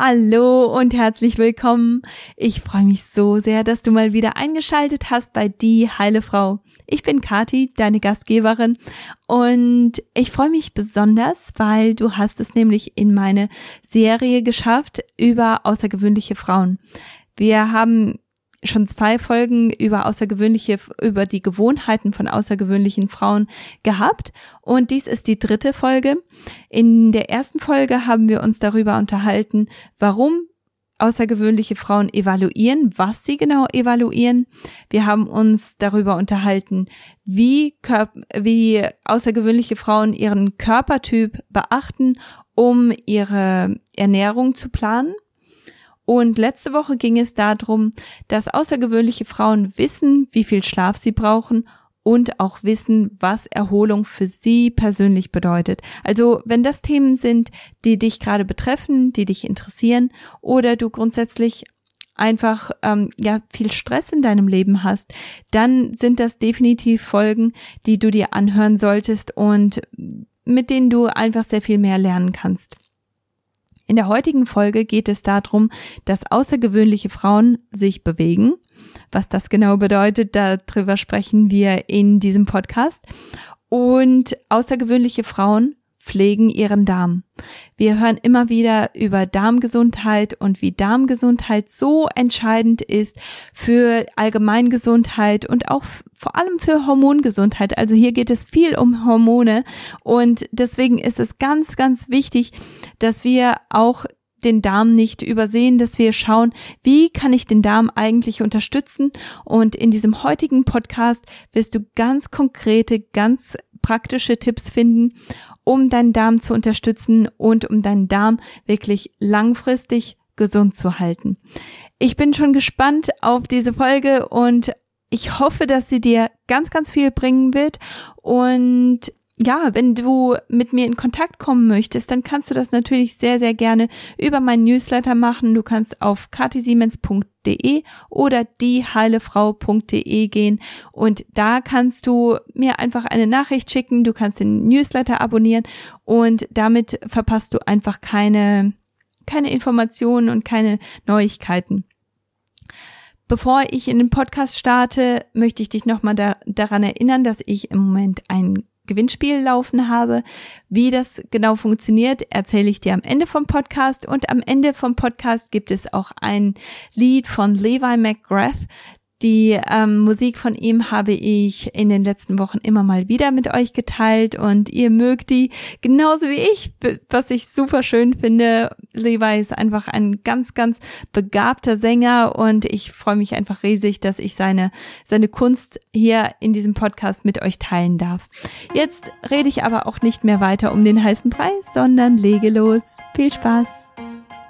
Hallo und herzlich willkommen. Ich freue mich so sehr, dass du mal wieder eingeschaltet hast bei Die Heile Frau. Ich bin Kati, deine Gastgeberin und ich freue mich besonders, weil du hast es nämlich in meine Serie geschafft über außergewöhnliche Frauen. Wir haben schon zwei Folgen über außergewöhnliche, über die Gewohnheiten von außergewöhnlichen Frauen gehabt. Und dies ist die dritte Folge. In der ersten Folge haben wir uns darüber unterhalten, warum außergewöhnliche Frauen evaluieren, was sie genau evaluieren. Wir haben uns darüber unterhalten, wie, wie außergewöhnliche Frauen ihren Körpertyp beachten, um ihre Ernährung zu planen. Und letzte Woche ging es darum, dass außergewöhnliche Frauen wissen, wie viel Schlaf sie brauchen und auch wissen, was Erholung für sie persönlich bedeutet. Also wenn das Themen sind, die dich gerade betreffen, die dich interessieren oder du grundsätzlich einfach ähm, ja viel Stress in deinem Leben hast, dann sind das definitiv Folgen, die du dir anhören solltest und mit denen du einfach sehr viel mehr lernen kannst. In der heutigen Folge geht es darum, dass außergewöhnliche Frauen sich bewegen. Was das genau bedeutet, darüber sprechen wir in diesem Podcast. Und außergewöhnliche Frauen pflegen ihren Darm. Wir hören immer wieder über Darmgesundheit und wie Darmgesundheit so entscheidend ist für Allgemeingesundheit und auch vor allem für Hormongesundheit. Also hier geht es viel um Hormone und deswegen ist es ganz, ganz wichtig, dass wir auch den Darm nicht übersehen, dass wir schauen, wie kann ich den Darm eigentlich unterstützen. Und in diesem heutigen Podcast wirst du ganz konkrete, ganz praktische Tipps finden, um deinen Darm zu unterstützen und um deinen Darm wirklich langfristig gesund zu halten. Ich bin schon gespannt auf diese Folge und ich hoffe, dass sie dir ganz, ganz viel bringen wird und ja, wenn du mit mir in Kontakt kommen möchtest, dann kannst du das natürlich sehr, sehr gerne über meinen Newsletter machen. Du kannst auf katisiemens.de oder dieheilefrau.de gehen und da kannst du mir einfach eine Nachricht schicken. Du kannst den Newsletter abonnieren und damit verpasst du einfach keine, keine Informationen und keine Neuigkeiten. Bevor ich in den Podcast starte, möchte ich dich nochmal da, daran erinnern, dass ich im Moment ein Gewinnspiel laufen habe. Wie das genau funktioniert, erzähle ich dir am Ende vom Podcast. Und am Ende vom Podcast gibt es auch ein Lied von Levi McGrath, die ähm, Musik von ihm habe ich in den letzten Wochen immer mal wieder mit euch geteilt und ihr mögt die genauso wie ich, was ich super schön finde. Levi ist einfach ein ganz, ganz begabter Sänger und ich freue mich einfach riesig, dass ich seine, seine Kunst hier in diesem Podcast mit euch teilen darf. Jetzt rede ich aber auch nicht mehr weiter um den heißen Preis, sondern lege los. Viel Spaß!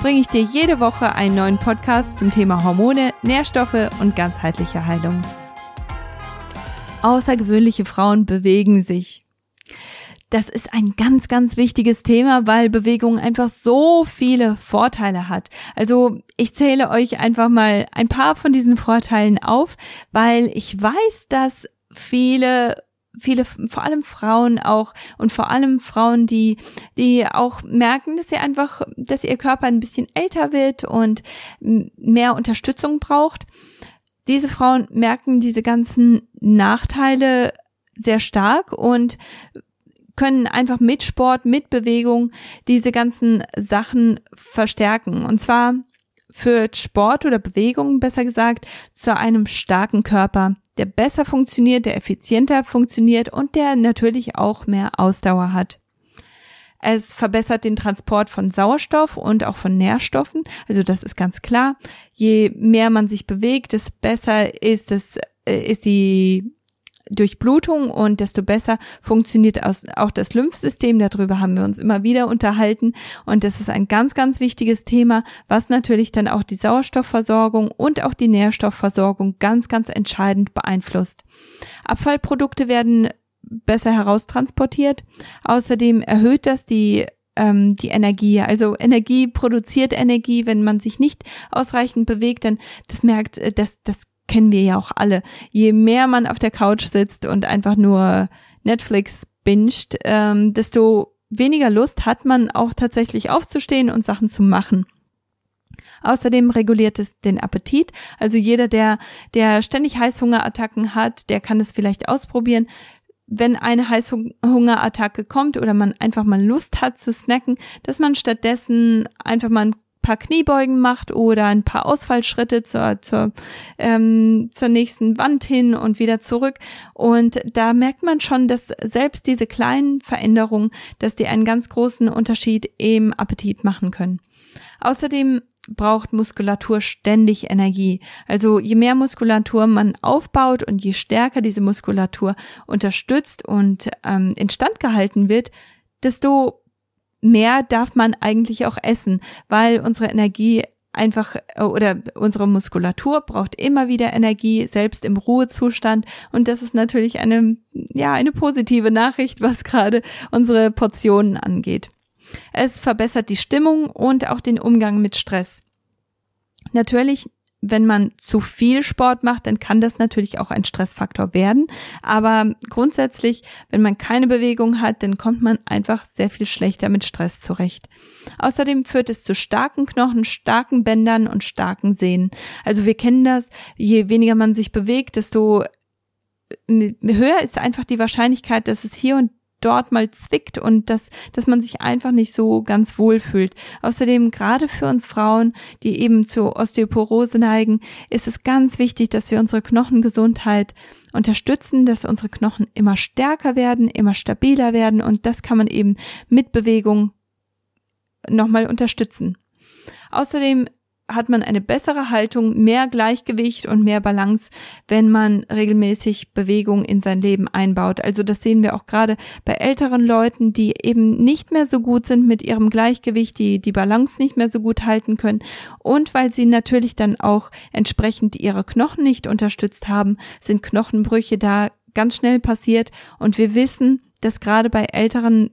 bringe ich dir jede Woche einen neuen Podcast zum Thema Hormone, Nährstoffe und ganzheitliche Heilung. Außergewöhnliche Frauen bewegen sich. Das ist ein ganz, ganz wichtiges Thema, weil Bewegung einfach so viele Vorteile hat. Also ich zähle euch einfach mal ein paar von diesen Vorteilen auf, weil ich weiß, dass viele viele, vor allem Frauen auch und vor allem Frauen, die, die auch merken, dass sie einfach, dass ihr Körper ein bisschen älter wird und mehr Unterstützung braucht. Diese Frauen merken diese ganzen Nachteile sehr stark und können einfach mit Sport, mit Bewegung diese ganzen Sachen verstärken. Und zwar führt Sport oder Bewegung, besser gesagt, zu einem starken Körper, der besser funktioniert, der effizienter funktioniert und der natürlich auch mehr Ausdauer hat. Es verbessert den Transport von Sauerstoff und auch von Nährstoffen. Also das ist ganz klar. Je mehr man sich bewegt, desto besser ist es, äh, ist die Durchblutung und desto besser funktioniert auch das Lymphsystem. Darüber haben wir uns immer wieder unterhalten und das ist ein ganz, ganz wichtiges Thema, was natürlich dann auch die Sauerstoffversorgung und auch die Nährstoffversorgung ganz, ganz entscheidend beeinflusst. Abfallprodukte werden besser heraustransportiert. Außerdem erhöht das die ähm, die Energie. Also Energie produziert Energie, wenn man sich nicht ausreichend bewegt, dann das merkt, äh, das, das kennen wir ja auch alle. Je mehr man auf der Couch sitzt und einfach nur Netflix binscht, ähm, desto weniger Lust hat man auch tatsächlich aufzustehen und Sachen zu machen. Außerdem reguliert es den Appetit. Also jeder, der, der ständig Heißhungerattacken hat, der kann es vielleicht ausprobieren wenn eine Heißhungerattacke kommt oder man einfach mal Lust hat zu snacken, dass man stattdessen einfach mal ein paar Kniebeugen macht oder ein paar Ausfallschritte zur, zur, ähm, zur nächsten Wand hin und wieder zurück. Und da merkt man schon, dass selbst diese kleinen Veränderungen, dass die einen ganz großen Unterschied im Appetit machen können. Außerdem braucht Muskulatur ständig Energie. Also je mehr Muskulatur man aufbaut und je stärker diese Muskulatur unterstützt und ähm, instand gehalten wird, desto mehr darf man eigentlich auch essen, weil unsere Energie einfach äh, oder unsere Muskulatur braucht immer wieder Energie, selbst im Ruhezustand. Und das ist natürlich eine, ja, eine positive Nachricht, was gerade unsere Portionen angeht. Es verbessert die Stimmung und auch den Umgang mit Stress. Natürlich, wenn man zu viel Sport macht, dann kann das natürlich auch ein Stressfaktor werden. Aber grundsätzlich, wenn man keine Bewegung hat, dann kommt man einfach sehr viel schlechter mit Stress zurecht. Außerdem führt es zu starken Knochen, starken Bändern und starken Sehnen. Also wir kennen das, je weniger man sich bewegt, desto höher ist einfach die Wahrscheinlichkeit, dass es hier und dort mal zwickt und dass, dass man sich einfach nicht so ganz wohl fühlt. Außerdem, gerade für uns Frauen, die eben zu Osteoporose neigen, ist es ganz wichtig, dass wir unsere Knochengesundheit unterstützen, dass unsere Knochen immer stärker werden, immer stabiler werden und das kann man eben mit Bewegung nochmal unterstützen. Außerdem hat man eine bessere Haltung, mehr Gleichgewicht und mehr Balance, wenn man regelmäßig Bewegung in sein Leben einbaut. Also das sehen wir auch gerade bei älteren Leuten, die eben nicht mehr so gut sind mit ihrem Gleichgewicht, die die Balance nicht mehr so gut halten können und weil sie natürlich dann auch entsprechend ihre Knochen nicht unterstützt haben, sind Knochenbrüche da ganz schnell passiert und wir wissen, dass gerade bei älteren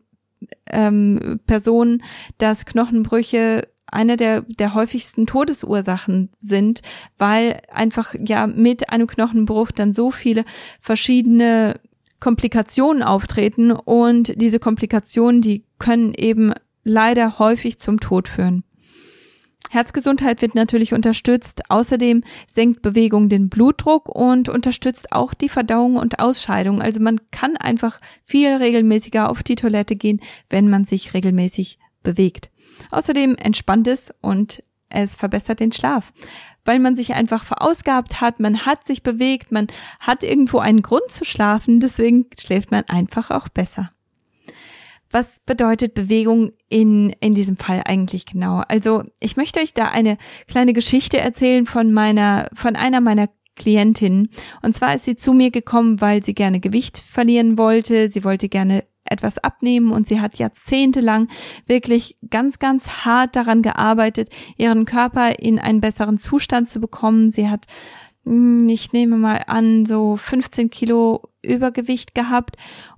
ähm, Personen, dass Knochenbrüche eine der, der häufigsten Todesursachen sind, weil einfach ja mit einem Knochenbruch dann so viele verschiedene Komplikationen auftreten und diese Komplikationen, die können eben leider häufig zum Tod führen. Herzgesundheit wird natürlich unterstützt. Außerdem senkt Bewegung den Blutdruck und unterstützt auch die Verdauung und Ausscheidung. Also man kann einfach viel regelmäßiger auf die Toilette gehen, wenn man sich regelmäßig bewegt. Außerdem entspannt es und es verbessert den Schlaf, weil man sich einfach verausgabt hat, man hat sich bewegt, man hat irgendwo einen Grund zu schlafen, deswegen schläft man einfach auch besser. Was bedeutet Bewegung in, in diesem Fall eigentlich genau? Also, ich möchte euch da eine kleine Geschichte erzählen von meiner, von einer meiner Klientinnen. Und zwar ist sie zu mir gekommen, weil sie gerne Gewicht verlieren wollte. Sie wollte gerne etwas abnehmen und sie hat jahrzehntelang wirklich ganz, ganz hart daran gearbeitet, ihren Körper in einen besseren Zustand zu bekommen. Sie hat, hm, ich nehme mal an, so 15 Kilo Übergewicht gehabt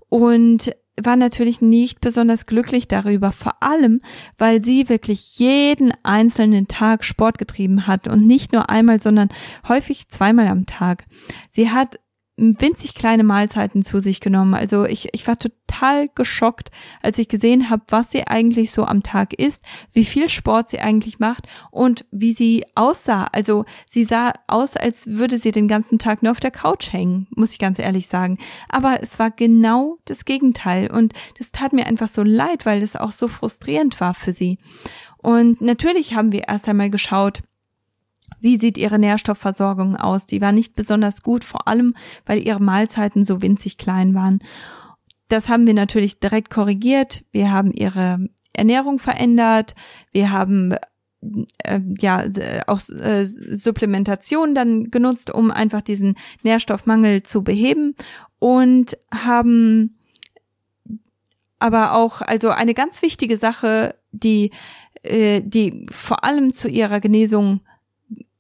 und war natürlich nicht besonders glücklich darüber, vor allem, weil sie wirklich jeden einzelnen Tag Sport getrieben hat und nicht nur einmal, sondern häufig zweimal am Tag. Sie hat winzig kleine Mahlzeiten zu sich genommen. Also ich, ich war total geschockt, als ich gesehen habe, was sie eigentlich so am Tag isst, wie viel Sport sie eigentlich macht und wie sie aussah. Also sie sah aus, als würde sie den ganzen Tag nur auf der Couch hängen, muss ich ganz ehrlich sagen. Aber es war genau das Gegenteil und das tat mir einfach so leid, weil es auch so frustrierend war für sie. Und natürlich haben wir erst einmal geschaut, wie sieht ihre Nährstoffversorgung aus? Die war nicht besonders gut, vor allem weil ihre Mahlzeiten so winzig klein waren. Das haben wir natürlich direkt korrigiert. Wir haben ihre Ernährung verändert. Wir haben äh, ja auch äh, Supplementation dann genutzt, um einfach diesen Nährstoffmangel zu beheben und haben aber auch, also eine ganz wichtige Sache, die, äh, die vor allem zu ihrer Genesung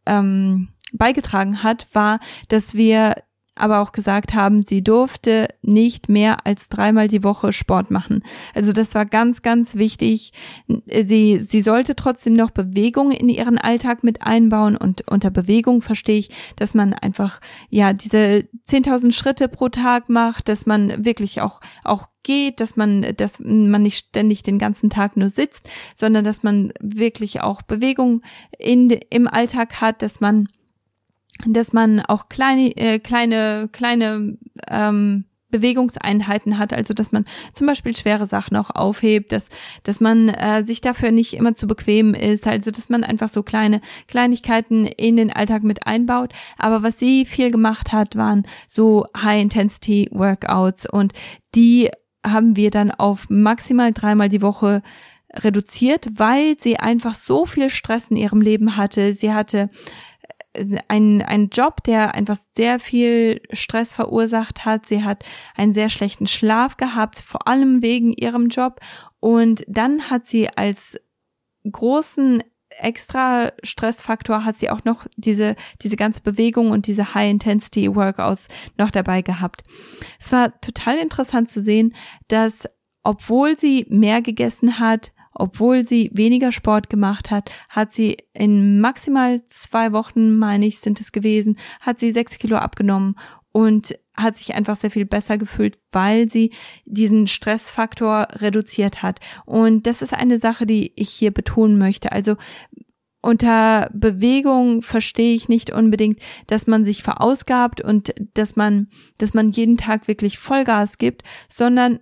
ähm, beigetragen hat, war, dass wir aber auch gesagt haben, sie durfte nicht mehr als dreimal die Woche Sport machen. Also das war ganz, ganz wichtig. Sie, sie sollte trotzdem noch Bewegung in ihren Alltag mit einbauen und unter Bewegung verstehe ich, dass man einfach, ja, diese 10.000 Schritte pro Tag macht, dass man wirklich auch, auch geht, dass man, dass man nicht ständig den ganzen Tag nur sitzt, sondern dass man wirklich auch Bewegung in, im Alltag hat, dass man dass man auch kleine, äh, kleine, kleine ähm, Bewegungseinheiten hat, also dass man zum Beispiel schwere Sachen auch aufhebt, dass, dass man äh, sich dafür nicht immer zu bequem ist, also dass man einfach so kleine Kleinigkeiten in den Alltag mit einbaut. Aber was sie viel gemacht hat, waren so High-Intensity-Workouts und die haben wir dann auf maximal dreimal die Woche reduziert, weil sie einfach so viel Stress in ihrem Leben hatte. Sie hatte ein, ein Job, der einfach sehr viel Stress verursacht hat. Sie hat einen sehr schlechten Schlaf gehabt, vor allem wegen ihrem Job. Und dann hat sie als großen extra Stressfaktor hat sie auch noch diese, diese ganze Bewegung und diese High-Intensity-Workouts noch dabei gehabt. Es war total interessant zu sehen, dass obwohl sie mehr gegessen hat, obwohl sie weniger Sport gemacht hat, hat sie in maximal zwei Wochen, meine ich, sind es gewesen, hat sie sechs Kilo abgenommen und hat sich einfach sehr viel besser gefühlt, weil sie diesen Stressfaktor reduziert hat. Und das ist eine Sache, die ich hier betonen möchte. Also unter Bewegung verstehe ich nicht unbedingt, dass man sich verausgabt und dass man, dass man jeden Tag wirklich Vollgas gibt, sondern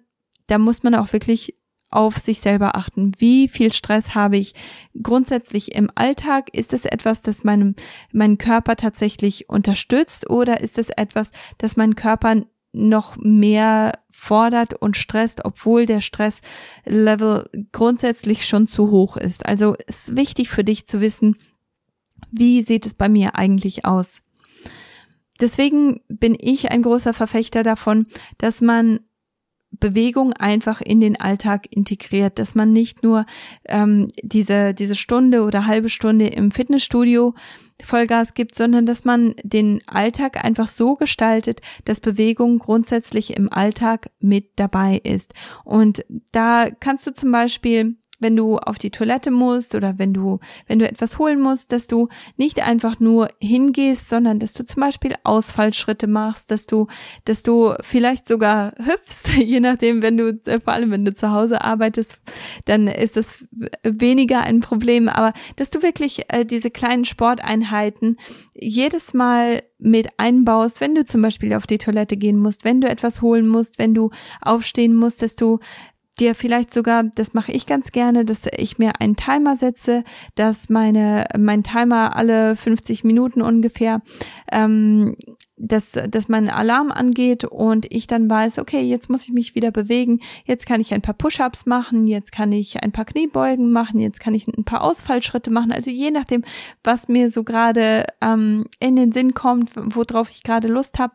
da muss man auch wirklich auf sich selber achten. Wie viel Stress habe ich grundsätzlich im Alltag? Ist es etwas, das meinem, meinen Körper tatsächlich unterstützt oder ist es etwas, das meinen Körper noch mehr fordert und stresst, obwohl der Stresslevel grundsätzlich schon zu hoch ist. Also ist wichtig für dich zu wissen, wie sieht es bei mir eigentlich aus? Deswegen bin ich ein großer Verfechter davon, dass man Bewegung einfach in den Alltag integriert, dass man nicht nur ähm, diese, diese Stunde oder halbe Stunde im Fitnessstudio Vollgas gibt, sondern dass man den Alltag einfach so gestaltet, dass Bewegung grundsätzlich im Alltag mit dabei ist. Und da kannst du zum Beispiel wenn du auf die Toilette musst oder wenn du, wenn du etwas holen musst, dass du nicht einfach nur hingehst, sondern dass du zum Beispiel Ausfallschritte machst, dass du, dass du vielleicht sogar hüpfst, je nachdem, wenn du, vor allem wenn du zu Hause arbeitest, dann ist das weniger ein Problem, aber dass du wirklich äh, diese kleinen Sporteinheiten jedes Mal mit einbaust, wenn du zum Beispiel auf die Toilette gehen musst, wenn du etwas holen musst, wenn du aufstehen musst, dass du dir vielleicht sogar, das mache ich ganz gerne, dass ich mir einen Timer setze, dass meine mein Timer alle 50 Minuten ungefähr, ähm, dass dass mein Alarm angeht und ich dann weiß, okay, jetzt muss ich mich wieder bewegen, jetzt kann ich ein paar Push-ups machen, jetzt kann ich ein paar Kniebeugen machen, jetzt kann ich ein paar Ausfallschritte machen, also je nachdem, was mir so gerade ähm, in den Sinn kommt, worauf ich gerade Lust habe,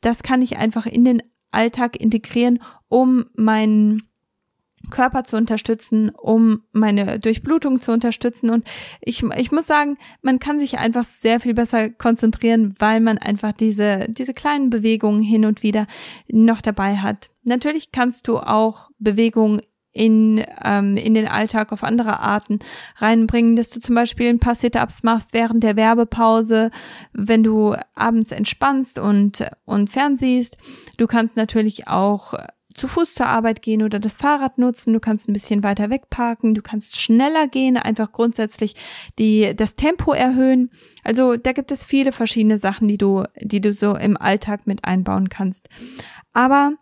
das kann ich einfach in den Alltag integrieren, um meinen Körper zu unterstützen, um meine Durchblutung zu unterstützen. Und ich, ich muss sagen, man kann sich einfach sehr viel besser konzentrieren, weil man einfach diese, diese kleinen Bewegungen hin und wieder noch dabei hat. Natürlich kannst du auch Bewegungen in, ähm, in den Alltag auf andere Arten reinbringen, dass du zum Beispiel ein paar Sit-ups machst während der Werbepause, wenn du abends entspannst und, und fernsiehst. Du kannst natürlich auch zu Fuß zur Arbeit gehen oder das Fahrrad nutzen. Du kannst ein bisschen weiter weg parken. Du kannst schneller gehen, einfach grundsätzlich die, das Tempo erhöhen. Also da gibt es viele verschiedene Sachen, die du, die du so im Alltag mit einbauen kannst. Aber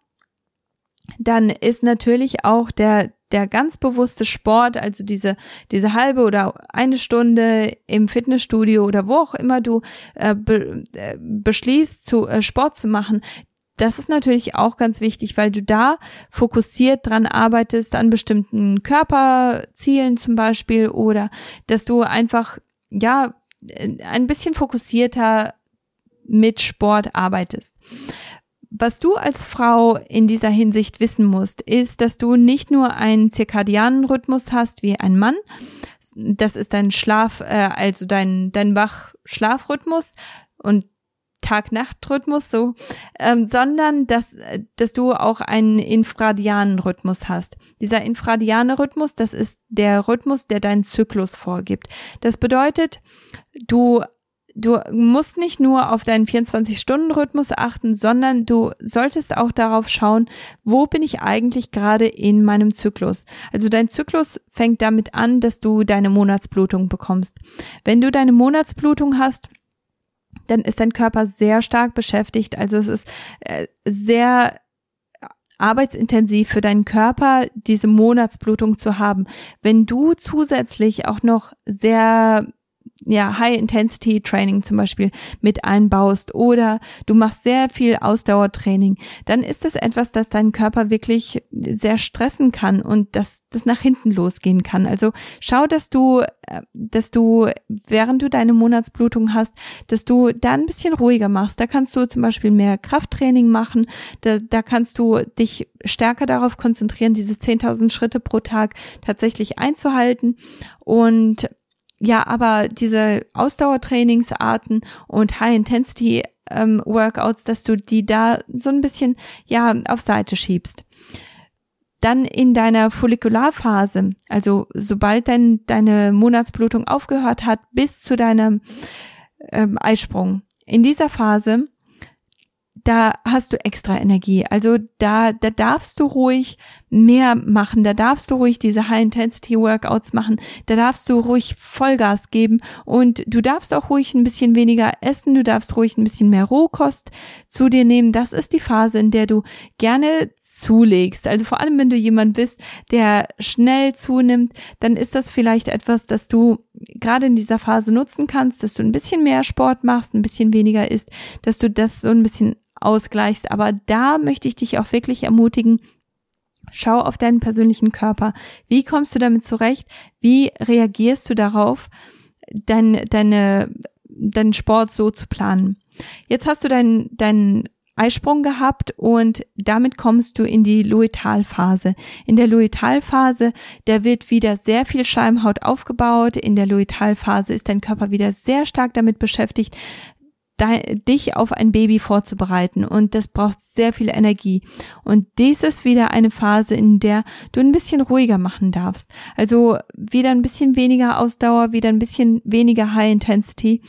dann ist natürlich auch der, der ganz bewusste Sport, also diese, diese halbe oder eine Stunde im Fitnessstudio oder wo auch immer du äh, be, äh, beschließt, zu äh, Sport zu machen, das ist natürlich auch ganz wichtig, weil du da fokussiert dran arbeitest an bestimmten Körperzielen zum Beispiel oder dass du einfach, ja, ein bisschen fokussierter mit Sport arbeitest. was du als Frau in dieser Hinsicht wissen musst, ist, dass du nicht nur einen zirkadianen Rhythmus hast wie ein Mann, das ist dein Schlaf, äh, also dein, dein Wach-Schlafrhythmus und Tag-Nacht-Rhythmus so, ähm, sondern dass, dass du auch einen infradianen Rhythmus hast. Dieser infradiane Rhythmus, das ist der Rhythmus, der deinen Zyklus vorgibt. Das bedeutet, du du musst nicht nur auf deinen 24-Stunden-Rhythmus achten, sondern du solltest auch darauf schauen, wo bin ich eigentlich gerade in meinem Zyklus. Also dein Zyklus fängt damit an, dass du deine Monatsblutung bekommst. Wenn du deine Monatsblutung hast, dann ist dein Körper sehr stark beschäftigt. Also es ist äh, sehr arbeitsintensiv für deinen Körper, diese Monatsblutung zu haben. Wenn du zusätzlich auch noch sehr ja, High-Intensity-Training zum Beispiel mit einbaust oder du machst sehr viel Ausdauertraining, dann ist das etwas, das deinen Körper wirklich sehr stressen kann und das, das nach hinten losgehen kann. Also schau, dass du, äh, dass du, während du deine Monatsblutung hast, dass du da ein bisschen ruhiger machst. Da kannst du zum Beispiel mehr Krafttraining machen. Da, da kannst du dich stärker darauf konzentrieren, diese 10.000 Schritte pro Tag tatsächlich einzuhalten und ja, aber diese Ausdauertrainingsarten und High-Intensity ähm, Workouts, dass du die da so ein bisschen ja auf Seite schiebst. Dann in deiner Follikularphase, also sobald dein, deine Monatsblutung aufgehört hat, bis zu deinem ähm, Eisprung. In dieser Phase da hast du extra Energie. Also da, da darfst du ruhig mehr machen, da darfst du ruhig diese High-Intensity-Workouts machen, da darfst du ruhig Vollgas geben und du darfst auch ruhig ein bisschen weniger essen, du darfst ruhig ein bisschen mehr Rohkost zu dir nehmen. Das ist die Phase, in der du gerne zulegst. Also vor allem, wenn du jemand bist, der schnell zunimmt, dann ist das vielleicht etwas, das du gerade in dieser Phase nutzen kannst, dass du ein bisschen mehr Sport machst, ein bisschen weniger isst, dass du das so ein bisschen ausgleichst. Aber da möchte ich dich auch wirklich ermutigen, Schau auf deinen persönlichen Körper. Wie kommst du damit zurecht? Wie reagierst du darauf, dein, deine, deinen Sport so zu planen? Jetzt hast du deinen, deinen Eisprung gehabt und damit kommst du in die Luitalphase. In der Luitalphase, da wird wieder sehr viel Schleimhaut aufgebaut. In der Luitalphase ist dein Körper wieder sehr stark damit beschäftigt, dich auf ein Baby vorzubereiten und das braucht sehr viel Energie. Und dies ist wieder eine Phase, in der du ein bisschen ruhiger machen darfst. Also wieder ein bisschen weniger Ausdauer, wieder ein bisschen weniger High Intensity.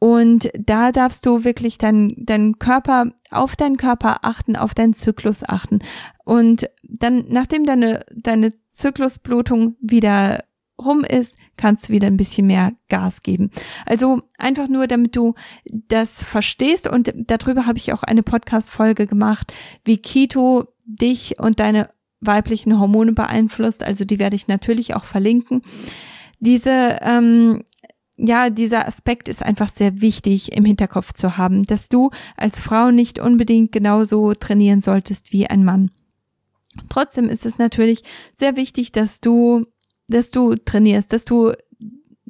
Und da darfst du wirklich deinen deinen Körper, auf deinen Körper achten, auf deinen Zyklus achten. Und dann, nachdem deine, deine Zyklusblutung wieder rum ist, kannst du wieder ein bisschen mehr Gas geben. Also einfach nur, damit du das verstehst und darüber habe ich auch eine Podcast-Folge gemacht, wie Keto dich und deine weiblichen Hormone beeinflusst. Also die werde ich natürlich auch verlinken. Diese, ähm, ja, dieser Aspekt ist einfach sehr wichtig im Hinterkopf zu haben, dass du als Frau nicht unbedingt genauso trainieren solltest wie ein Mann. Trotzdem ist es natürlich sehr wichtig, dass du dass du trainierst, dass du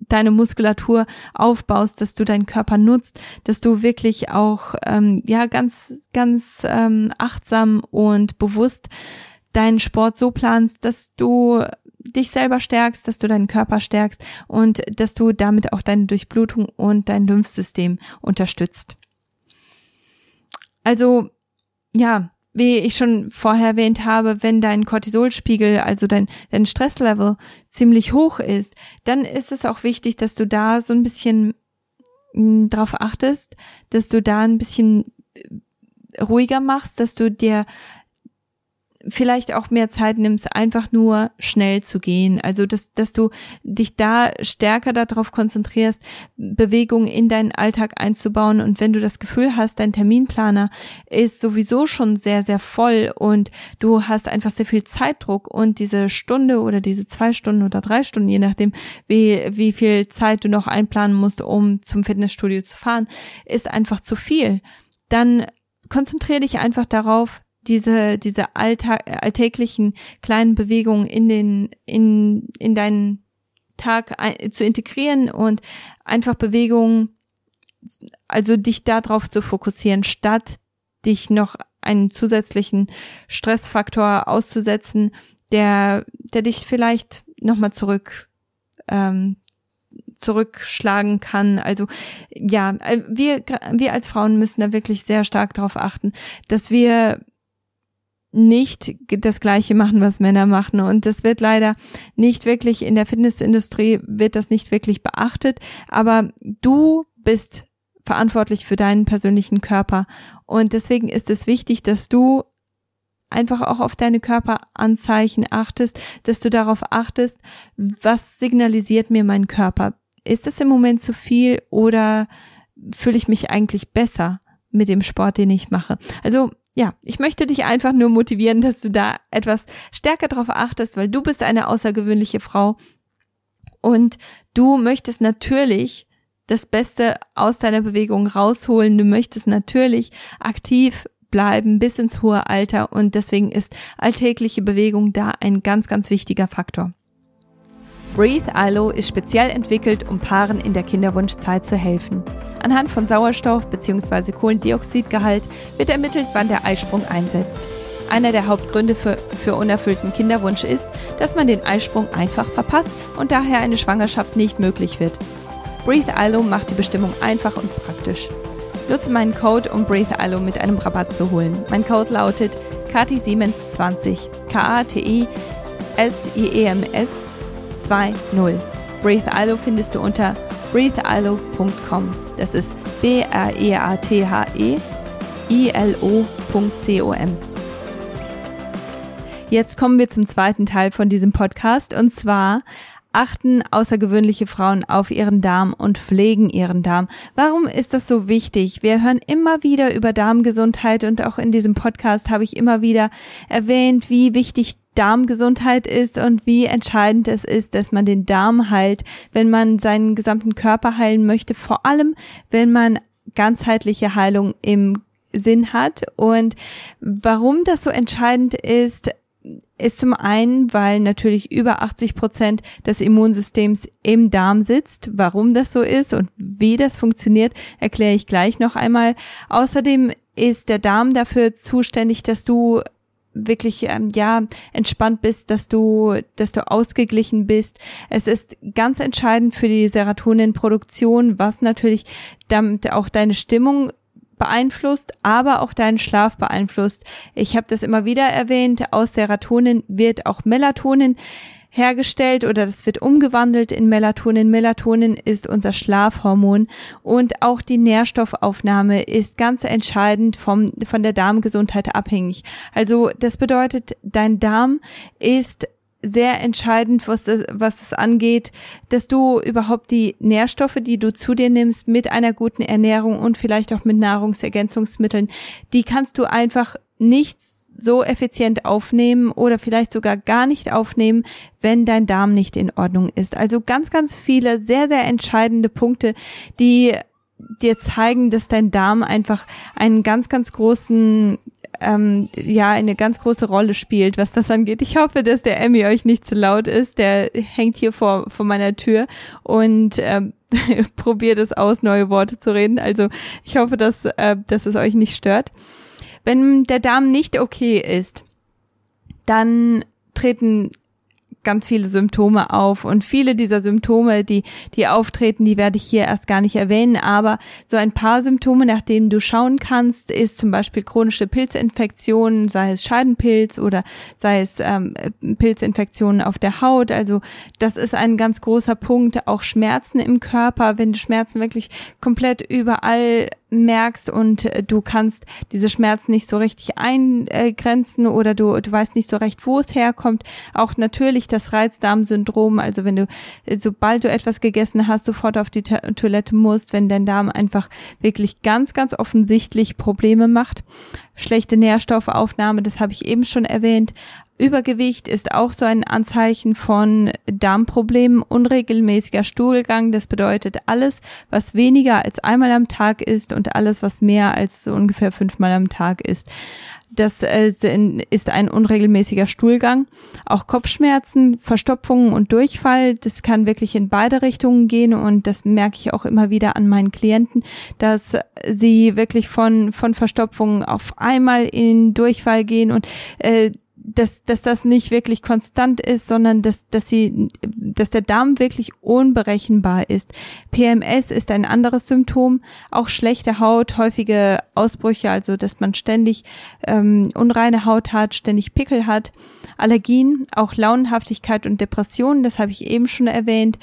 deine Muskulatur aufbaust, dass du deinen Körper nutzt, dass du wirklich auch ähm, ja ganz ganz ähm, achtsam und bewusst deinen Sport so planst, dass du dich selber stärkst, dass du deinen Körper stärkst und dass du damit auch deine Durchblutung und dein Lymphsystem unterstützt. Also ja, wie ich schon vorher erwähnt habe, wenn dein Cortisolspiegel, also dein, dein Stresslevel ziemlich hoch ist, dann ist es auch wichtig, dass du da so ein bisschen hm, drauf achtest, dass du da ein bisschen äh, ruhiger machst, dass du dir vielleicht auch mehr Zeit nimmst, einfach nur schnell zu gehen. Also, dass, dass du dich da stärker darauf konzentrierst, Bewegung in deinen Alltag einzubauen. Und wenn du das Gefühl hast, dein Terminplaner ist sowieso schon sehr, sehr voll und du hast einfach sehr viel Zeitdruck und diese Stunde oder diese zwei Stunden oder drei Stunden, je nachdem, wie, wie viel Zeit du noch einplanen musst, um zum Fitnessstudio zu fahren, ist einfach zu viel. Dann konzentriere dich einfach darauf, diese, diese Alltag, alltäglichen kleinen Bewegungen in den, in, in deinen Tag zu integrieren und einfach Bewegungen, also dich darauf zu fokussieren, statt dich noch einen zusätzlichen Stressfaktor auszusetzen, der, der dich vielleicht nochmal zurück, ähm, zurückschlagen kann. Also ja, wir, wir als Frauen müssen da wirklich sehr stark darauf achten, dass wir nicht das Gleiche machen, was Männer machen. Und das wird leider nicht wirklich in der Fitnessindustrie wird das nicht wirklich beachtet. Aber du bist verantwortlich für deinen persönlichen Körper. Und deswegen ist es wichtig, dass du einfach auch auf deine Körperanzeichen achtest, dass du darauf achtest, was signalisiert mir mein Körper? Ist es im Moment zu viel oder fühle ich mich eigentlich besser mit dem Sport, den ich mache? Also ja, ich möchte dich einfach nur motivieren, dass du da etwas stärker darauf achtest, weil du bist eine außergewöhnliche Frau und du möchtest natürlich das Beste aus deiner Bewegung rausholen. Du möchtest natürlich aktiv bleiben bis ins hohe Alter und deswegen ist alltägliche Bewegung da ein ganz, ganz wichtiger Faktor. Breathe ILO ist speziell entwickelt, um Paaren in der Kinderwunschzeit zu helfen. Anhand von Sauerstoff- bzw. Kohlendioxidgehalt wird ermittelt, wann der Eisprung einsetzt. Einer der Hauptgründe für, für unerfüllten Kinderwunsch ist, dass man den Eisprung einfach verpasst und daher eine Schwangerschaft nicht möglich wird. Breathe ILO macht die Bestimmung einfach und praktisch. Nutze meinen Code, um Breathe ILO mit einem Rabatt zu holen. Mein Code lautet KATI Siemens 20. K-A-T-I S-I-E-M-S 2.0. Breathe ILO findest du unter breatheilo.com. Das ist B-R-E-A-T-H-E-I-L-O.com. Jetzt kommen wir zum zweiten Teil von diesem Podcast und zwar achten außergewöhnliche Frauen auf ihren Darm und pflegen ihren Darm. Warum ist das so wichtig? Wir hören immer wieder über Darmgesundheit und auch in diesem Podcast habe ich immer wieder erwähnt, wie wichtig Darmgesundheit ist und wie entscheidend es ist, dass man den Darm heilt, wenn man seinen gesamten Körper heilen möchte, vor allem wenn man ganzheitliche Heilung im Sinn hat. Und warum das so entscheidend ist, ist zum einen, weil natürlich über 80 Prozent des Immunsystems im Darm sitzt. Warum das so ist und wie das funktioniert, erkläre ich gleich noch einmal. Außerdem ist der Darm dafür zuständig, dass du wirklich ähm, ja entspannt bist, dass du dass du ausgeglichen bist. Es ist ganz entscheidend für die Serotoninproduktion, was natürlich damit auch deine Stimmung beeinflusst, aber auch deinen Schlaf beeinflusst. Ich habe das immer wieder erwähnt, aus Serotonin wird auch Melatonin hergestellt oder das wird umgewandelt in Melatonin. Melatonin ist unser Schlafhormon und auch die Nährstoffaufnahme ist ganz entscheidend vom, von der Darmgesundheit abhängig. Also das bedeutet, dein Darm ist sehr entscheidend, was das, was das angeht, dass du überhaupt die Nährstoffe, die du zu dir nimmst, mit einer guten Ernährung und vielleicht auch mit Nahrungsergänzungsmitteln, die kannst du einfach nicht so effizient aufnehmen oder vielleicht sogar gar nicht aufnehmen, wenn dein Darm nicht in Ordnung ist. Also ganz, ganz viele sehr, sehr entscheidende Punkte, die dir zeigen, dass dein Darm einfach einen ganz, ganz großen ähm, ja eine ganz große Rolle spielt, was das angeht. Ich hoffe, dass der Emmy euch nicht zu laut ist. Der hängt hier vor, vor meiner Tür und ähm, probiert es aus, neue Worte zu reden. Also ich hoffe, dass, äh, dass es euch nicht stört. Wenn der Darm nicht okay ist, dann treten ganz viele Symptome auf und viele dieser Symptome, die, die auftreten, die werde ich hier erst gar nicht erwähnen, aber so ein paar Symptome, nach denen du schauen kannst, ist zum Beispiel chronische Pilzinfektionen, sei es Scheidenpilz oder sei es ähm, Pilzinfektionen auf der Haut. Also das ist ein ganz großer Punkt. Auch Schmerzen im Körper, wenn du Schmerzen wirklich komplett überall merkst und äh, du kannst diese Schmerzen nicht so richtig eingrenzen oder du, du weißt nicht so recht, wo es herkommt. Auch natürlich das Reizdarmsyndrom, also wenn du, äh, sobald du etwas gegessen hast, sofort auf die Toilette musst, wenn dein Darm einfach wirklich ganz, ganz offensichtlich Probleme macht. Schlechte Nährstoffaufnahme, das habe ich eben schon erwähnt. Übergewicht ist auch so ein Anzeichen von Darmproblemen, unregelmäßiger Stuhlgang. Das bedeutet alles, was weniger als einmal am Tag ist und alles, was mehr als so ungefähr fünfmal am Tag ist. Das äh, ist ein unregelmäßiger Stuhlgang. Auch Kopfschmerzen, Verstopfungen und Durchfall, das kann wirklich in beide Richtungen gehen und das merke ich auch immer wieder an meinen Klienten, dass sie wirklich von, von Verstopfungen auf einmal in Durchfall gehen und äh, dass, dass das nicht wirklich konstant ist, sondern dass, dass sie, dass der Darm wirklich unberechenbar ist. PMS ist ein anderes Symptom, auch schlechte Haut, häufige Ausbrüche, also dass man ständig ähm, unreine Haut hat, ständig Pickel hat, Allergien, auch Launenhaftigkeit und Depressionen, das habe ich eben schon erwähnt,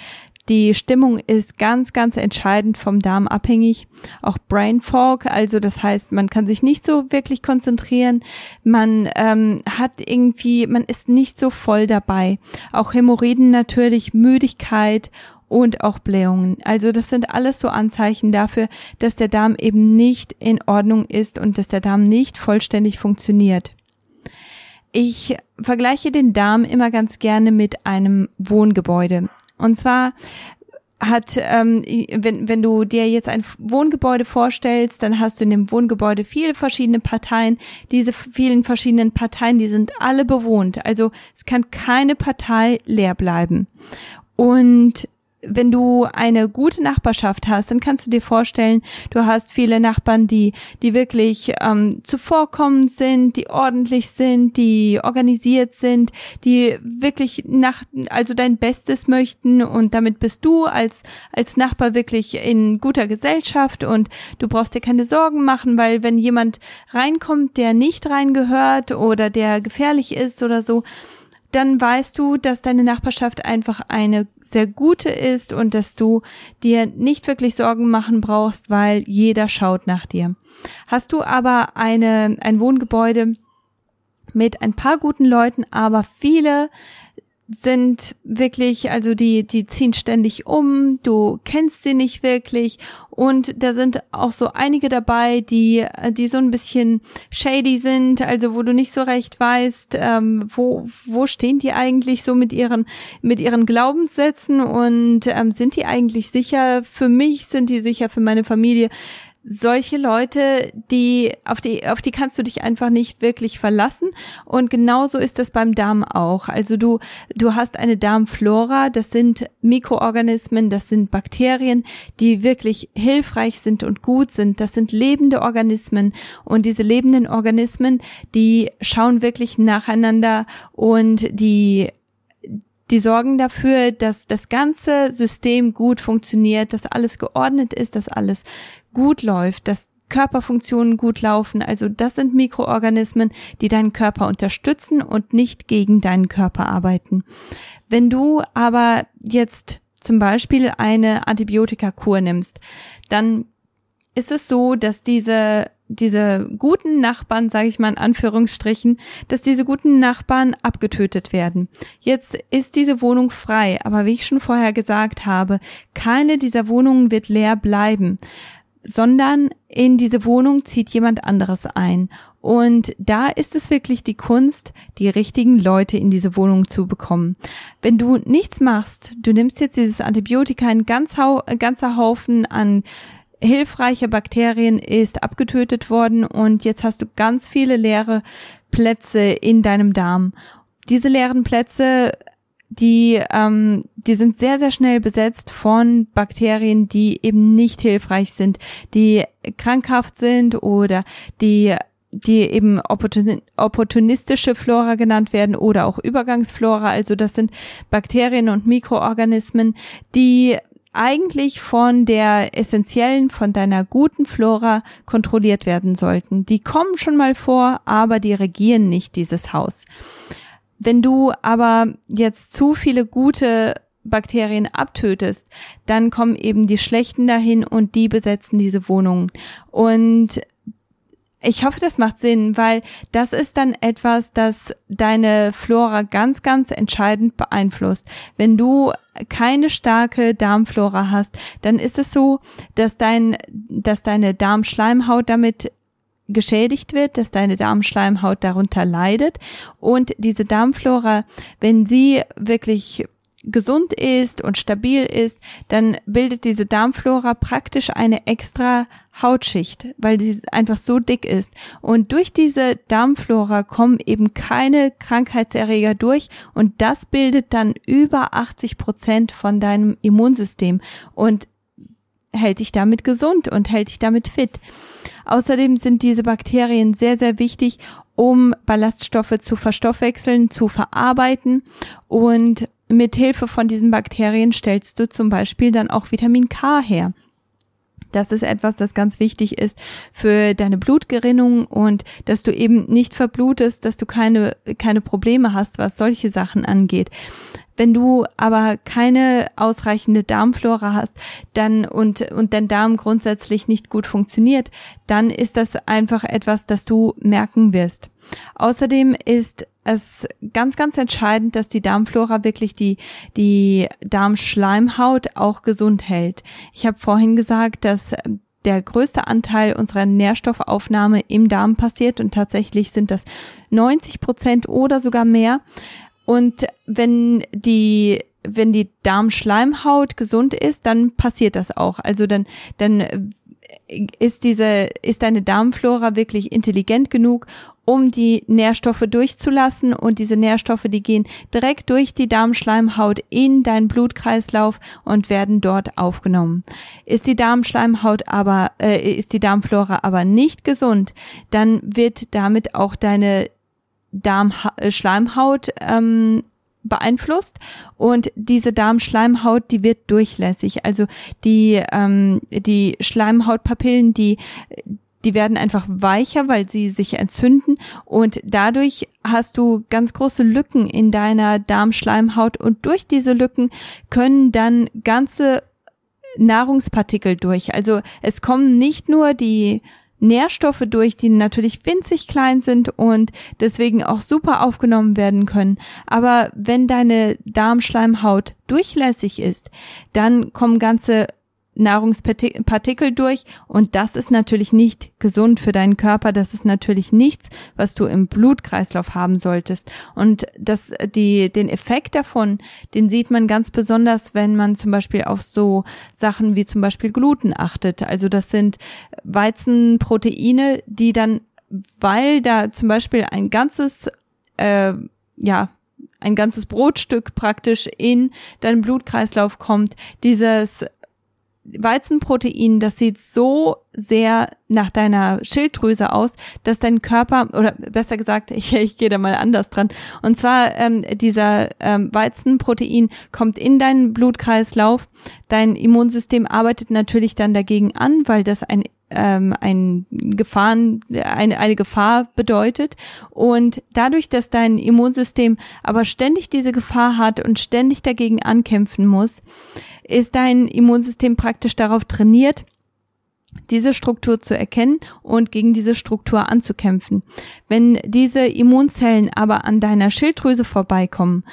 die Stimmung ist ganz, ganz entscheidend vom Darm abhängig. Auch Brain Fog, also das heißt, man kann sich nicht so wirklich konzentrieren. Man ähm, hat irgendwie, man ist nicht so voll dabei. Auch Hämorrhoiden natürlich, Müdigkeit und auch Blähungen. Also das sind alles so Anzeichen dafür, dass der Darm eben nicht in Ordnung ist und dass der Darm nicht vollständig funktioniert. Ich vergleiche den Darm immer ganz gerne mit einem Wohngebäude. Und zwar hat, ähm, wenn, wenn du dir jetzt ein Wohngebäude vorstellst, dann hast du in dem Wohngebäude viele verschiedene Parteien. Diese vielen verschiedenen Parteien, die sind alle bewohnt. Also es kann keine Partei leer bleiben. Und wenn du eine gute Nachbarschaft hast, dann kannst du dir vorstellen, du hast viele Nachbarn, die, die wirklich ähm, zuvorkommend sind, die ordentlich sind, die organisiert sind, die wirklich nach, also dein Bestes möchten. Und damit bist du als, als Nachbar wirklich in guter Gesellschaft und du brauchst dir keine Sorgen machen, weil wenn jemand reinkommt, der nicht reingehört oder der gefährlich ist oder so, dann weißt du, dass deine Nachbarschaft einfach eine sehr gute ist und dass du dir nicht wirklich Sorgen machen brauchst, weil jeder schaut nach dir. Hast du aber eine, ein Wohngebäude mit ein paar guten Leuten, aber viele sind wirklich, also die, die ziehen ständig um, du kennst sie nicht wirklich. Und da sind auch so einige dabei, die, die so ein bisschen shady sind, also wo du nicht so recht weißt, ähm, wo, wo stehen die eigentlich so mit ihren, mit ihren Glaubenssätzen? Und ähm, sind die eigentlich sicher für mich, sind die sicher für meine Familie? Solche Leute, die auf die auf die kannst du dich einfach nicht wirklich verlassen und genauso ist das beim Darm auch. Also du du hast eine Darmflora, das sind Mikroorganismen, das sind Bakterien, die wirklich hilfreich sind und gut sind. Das sind lebende Organismen und diese lebenden Organismen, die schauen wirklich nacheinander und die die sorgen dafür, dass das ganze System gut funktioniert, dass alles geordnet ist, dass alles gut läuft, dass Körperfunktionen gut laufen. Also das sind Mikroorganismen, die deinen Körper unterstützen und nicht gegen deinen Körper arbeiten. Wenn du aber jetzt zum Beispiel eine Antibiotikakur nimmst, dann ist es so, dass diese diese guten Nachbarn, sage ich mal in Anführungsstrichen, dass diese guten Nachbarn abgetötet werden. Jetzt ist diese Wohnung frei, aber wie ich schon vorher gesagt habe, keine dieser Wohnungen wird leer bleiben, sondern in diese Wohnung zieht jemand anderes ein. Und da ist es wirklich die Kunst, die richtigen Leute in diese Wohnung zu bekommen. Wenn du nichts machst, du nimmst jetzt dieses Antibiotika, ein ganz ganzer Haufen an hilfreiche Bakterien ist abgetötet worden und jetzt hast du ganz viele leere Plätze in deinem Darm. Diese leeren Plätze, die, ähm, die sind sehr, sehr schnell besetzt von Bakterien, die eben nicht hilfreich sind, die krankhaft sind oder die die eben opportunistische Flora genannt werden oder auch Übergangsflora. Also das sind Bakterien und Mikroorganismen, die eigentlich von der essentiellen, von deiner guten Flora kontrolliert werden sollten. Die kommen schon mal vor, aber die regieren nicht dieses Haus. Wenn du aber jetzt zu viele gute Bakterien abtötest, dann kommen eben die schlechten dahin und die besetzen diese Wohnungen. Und ich hoffe, das macht Sinn, weil das ist dann etwas, das deine Flora ganz, ganz entscheidend beeinflusst. Wenn du keine starke Darmflora hast, dann ist es so, dass dein, dass deine Darmschleimhaut damit geschädigt wird, dass deine Darmschleimhaut darunter leidet und diese Darmflora, wenn sie wirklich gesund ist und stabil ist, dann bildet diese Darmflora praktisch eine extra Hautschicht, weil sie einfach so dick ist. Und durch diese Darmflora kommen eben keine Krankheitserreger durch und das bildet dann über 80 Prozent von deinem Immunsystem und hält dich damit gesund und hält dich damit fit. Außerdem sind diese Bakterien sehr, sehr wichtig, um Ballaststoffe zu verstoffwechseln, zu verarbeiten und mit Hilfe von diesen Bakterien stellst du zum Beispiel dann auch Vitamin K her. Das ist etwas, das ganz wichtig ist für deine Blutgerinnung und dass du eben nicht verblutest, dass du keine, keine Probleme hast, was solche Sachen angeht. Wenn du aber keine ausreichende Darmflora hast, dann und, und dein Darm grundsätzlich nicht gut funktioniert, dann ist das einfach etwas, das du merken wirst. Außerdem ist es ganz, ganz entscheidend, dass die Darmflora wirklich die, die Darmschleimhaut auch gesund hält. Ich habe vorhin gesagt, dass der größte Anteil unserer Nährstoffaufnahme im Darm passiert und tatsächlich sind das 90 Prozent oder sogar mehr. Und wenn die wenn die Darmschleimhaut gesund ist, dann passiert das auch. Also dann dann ist diese ist deine Darmflora wirklich intelligent genug, um die Nährstoffe durchzulassen und diese Nährstoffe, die gehen direkt durch die Darmschleimhaut in deinen Blutkreislauf und werden dort aufgenommen. Ist die Darmschleimhaut aber äh, ist die Darmflora aber nicht gesund, dann wird damit auch deine Darmschleimhaut äh, ähm, beeinflusst und diese Darmschleimhaut, die wird durchlässig. Also die ähm, die Schleimhautpapillen, die die werden einfach weicher, weil sie sich entzünden und dadurch hast du ganz große Lücken in deiner Darmschleimhaut und durch diese Lücken können dann ganze Nahrungspartikel durch. Also es kommen nicht nur die Nährstoffe durch, die natürlich winzig klein sind und deswegen auch super aufgenommen werden können. Aber wenn deine Darmschleimhaut durchlässig ist, dann kommen ganze Nahrungspartikel durch und das ist natürlich nicht gesund für deinen Körper. Das ist natürlich nichts, was du im Blutkreislauf haben solltest. Und das, die, den Effekt davon, den sieht man ganz besonders, wenn man zum Beispiel auf so Sachen wie zum Beispiel Gluten achtet. Also das sind Weizenproteine, die dann, weil da zum Beispiel ein ganzes, äh, ja, ein ganzes Brotstück praktisch in deinen Blutkreislauf kommt, dieses Weizenprotein, das sieht so sehr nach deiner Schilddrüse aus, dass dein Körper, oder besser gesagt, ich, ich gehe da mal anders dran, und zwar ähm, dieser ähm, Weizenprotein kommt in deinen Blutkreislauf, dein Immunsystem arbeitet natürlich dann dagegen an, weil das ein ähm, ein Gefahren, eine, eine Gefahr bedeutet. Und dadurch, dass dein Immunsystem aber ständig diese Gefahr hat und ständig dagegen ankämpfen muss, ist dein Immunsystem praktisch darauf trainiert, diese Struktur zu erkennen und gegen diese Struktur anzukämpfen. Wenn diese Immunzellen aber an deiner Schilddrüse vorbeikommen,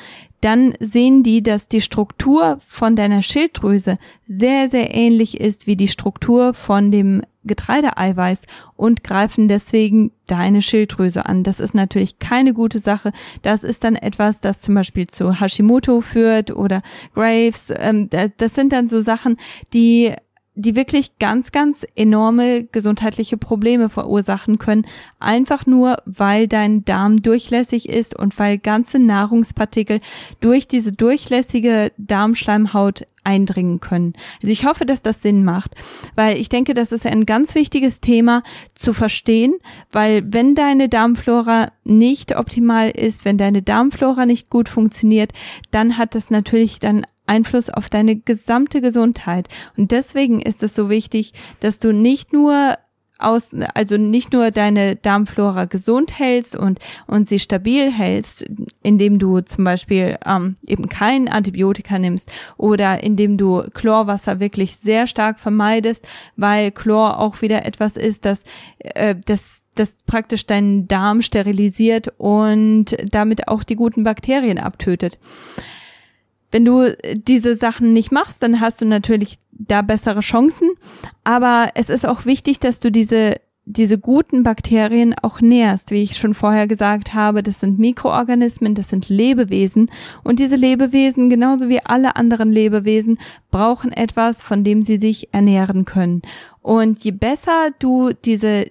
dann sehen die, dass die Struktur von deiner Schilddrüse sehr, sehr ähnlich ist wie die Struktur von dem Getreideeiweiß und greifen deswegen deine Schilddrüse an. Das ist natürlich keine gute Sache. Das ist dann etwas, das zum Beispiel zu Hashimoto führt oder Graves. Ähm, das sind dann so Sachen, die die wirklich ganz, ganz enorme gesundheitliche Probleme verursachen können, einfach nur weil dein Darm durchlässig ist und weil ganze Nahrungspartikel durch diese durchlässige Darmschleimhaut eindringen können. Also ich hoffe, dass das Sinn macht, weil ich denke, das ist ein ganz wichtiges Thema zu verstehen, weil wenn deine Darmflora nicht optimal ist, wenn deine Darmflora nicht gut funktioniert, dann hat das natürlich dann Einfluss auf deine gesamte Gesundheit. Und deswegen ist es so wichtig, dass du nicht nur aus, also nicht nur deine Darmflora gesund hältst und, und sie stabil hältst, indem du zum Beispiel ähm, eben kein Antibiotika nimmst oder indem du Chlorwasser wirklich sehr stark vermeidest, weil Chlor auch wieder etwas ist, das, äh, das, das praktisch deinen Darm sterilisiert und damit auch die guten Bakterien abtötet. Wenn du diese Sachen nicht machst, dann hast du natürlich da bessere Chancen. Aber es ist auch wichtig, dass du diese diese guten Bakterien auch nährst. Wie ich schon vorher gesagt habe, das sind Mikroorganismen, das sind Lebewesen. Und diese Lebewesen, genauso wie alle anderen Lebewesen, brauchen etwas, von dem sie sich ernähren können. Und je besser du diese,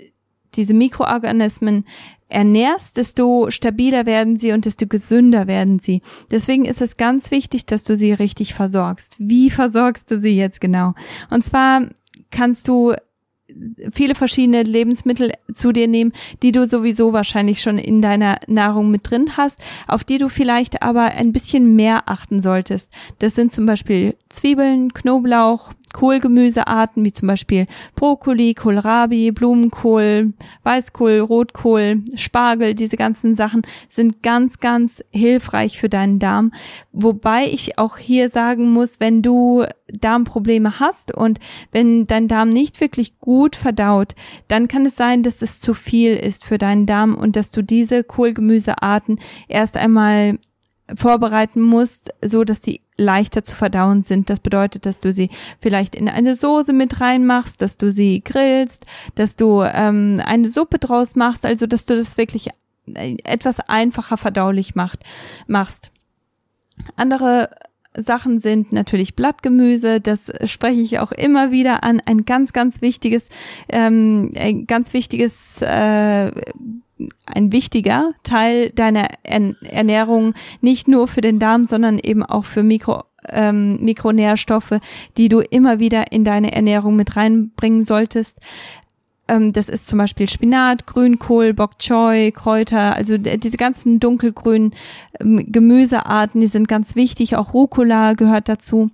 diese Mikroorganismen ernährst, desto stabiler werden sie und desto gesünder werden sie. Deswegen ist es ganz wichtig, dass du sie richtig versorgst. Wie versorgst du sie jetzt genau? Und zwar kannst du viele verschiedene Lebensmittel zu dir nehmen, die du sowieso wahrscheinlich schon in deiner Nahrung mit drin hast, auf die du vielleicht aber ein bisschen mehr achten solltest. Das sind zum Beispiel Zwiebeln, Knoblauch, Kohlgemüsearten wie zum Beispiel Brokkoli, Kohlrabi, Blumenkohl, Weißkohl, Rotkohl, Spargel, diese ganzen Sachen sind ganz, ganz hilfreich für deinen Darm. Wobei ich auch hier sagen muss, wenn du Darmprobleme hast und wenn dein Darm nicht wirklich gut verdaut, dann kann es sein, dass es zu viel ist für deinen Darm und dass du diese Kohlgemüsearten erst einmal vorbereiten musst, so dass die leichter zu verdauen sind. Das bedeutet, dass du sie vielleicht in eine Soße mit reinmachst, dass du sie grillst, dass du ähm, eine Suppe draus machst, also dass du das wirklich äh, etwas einfacher verdaulich macht, machst. Andere Sachen sind natürlich Blattgemüse, das spreche ich auch immer wieder an, ein ganz, ganz wichtiges, ähm, ein ganz wichtiges äh, ein wichtiger Teil deiner Ernährung, nicht nur für den Darm, sondern eben auch für Mikro, ähm, Mikronährstoffe, die du immer wieder in deine Ernährung mit reinbringen solltest. Ähm, das ist zum Beispiel Spinat, Grünkohl, Bok Choy, Kräuter, also diese ganzen dunkelgrünen ähm, Gemüsearten, die sind ganz wichtig. Auch Rucola gehört dazu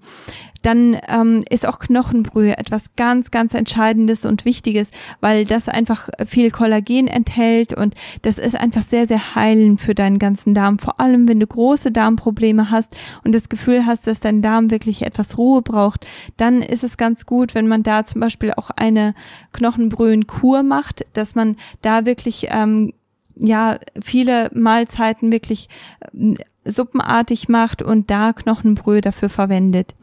dann ähm, ist auch Knochenbrühe etwas ganz, ganz Entscheidendes und Wichtiges, weil das einfach viel Kollagen enthält und das ist einfach sehr, sehr heilend für deinen ganzen Darm. Vor allem, wenn du große Darmprobleme hast und das Gefühl hast, dass dein Darm wirklich etwas Ruhe braucht, dann ist es ganz gut, wenn man da zum Beispiel auch eine Knochenbrühenkur macht, dass man da wirklich ähm, ja viele Mahlzeiten wirklich äh, suppenartig macht und da Knochenbrühe dafür verwendet.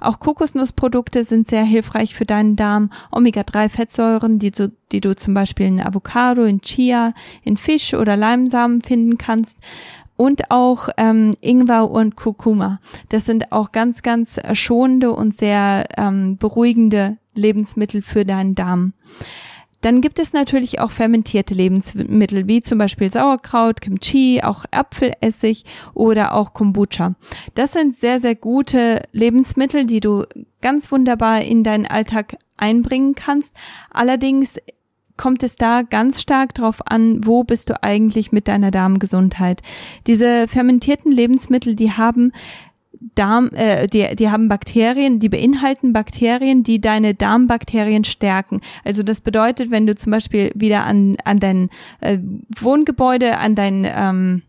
Auch Kokosnussprodukte sind sehr hilfreich für deinen Darm. Omega-3-Fettsäuren, die du, die du zum Beispiel in Avocado, in Chia, in Fisch oder Leimsamen finden kannst. Und auch ähm, Ingwer und Kurkuma. Das sind auch ganz, ganz schonende und sehr ähm, beruhigende Lebensmittel für deinen Darm. Dann gibt es natürlich auch fermentierte Lebensmittel, wie zum Beispiel Sauerkraut, Kimchi, auch Apfelessig oder auch Kombucha. Das sind sehr, sehr gute Lebensmittel, die du ganz wunderbar in deinen Alltag einbringen kannst. Allerdings kommt es da ganz stark drauf an, wo bist du eigentlich mit deiner Darmgesundheit. Diese fermentierten Lebensmittel, die haben Darm, äh, die, die haben Bakterien, die beinhalten Bakterien, die deine Darmbakterien stärken. Also das bedeutet, wenn du zum Beispiel wieder an, an dein äh, Wohngebäude, an dein ähm,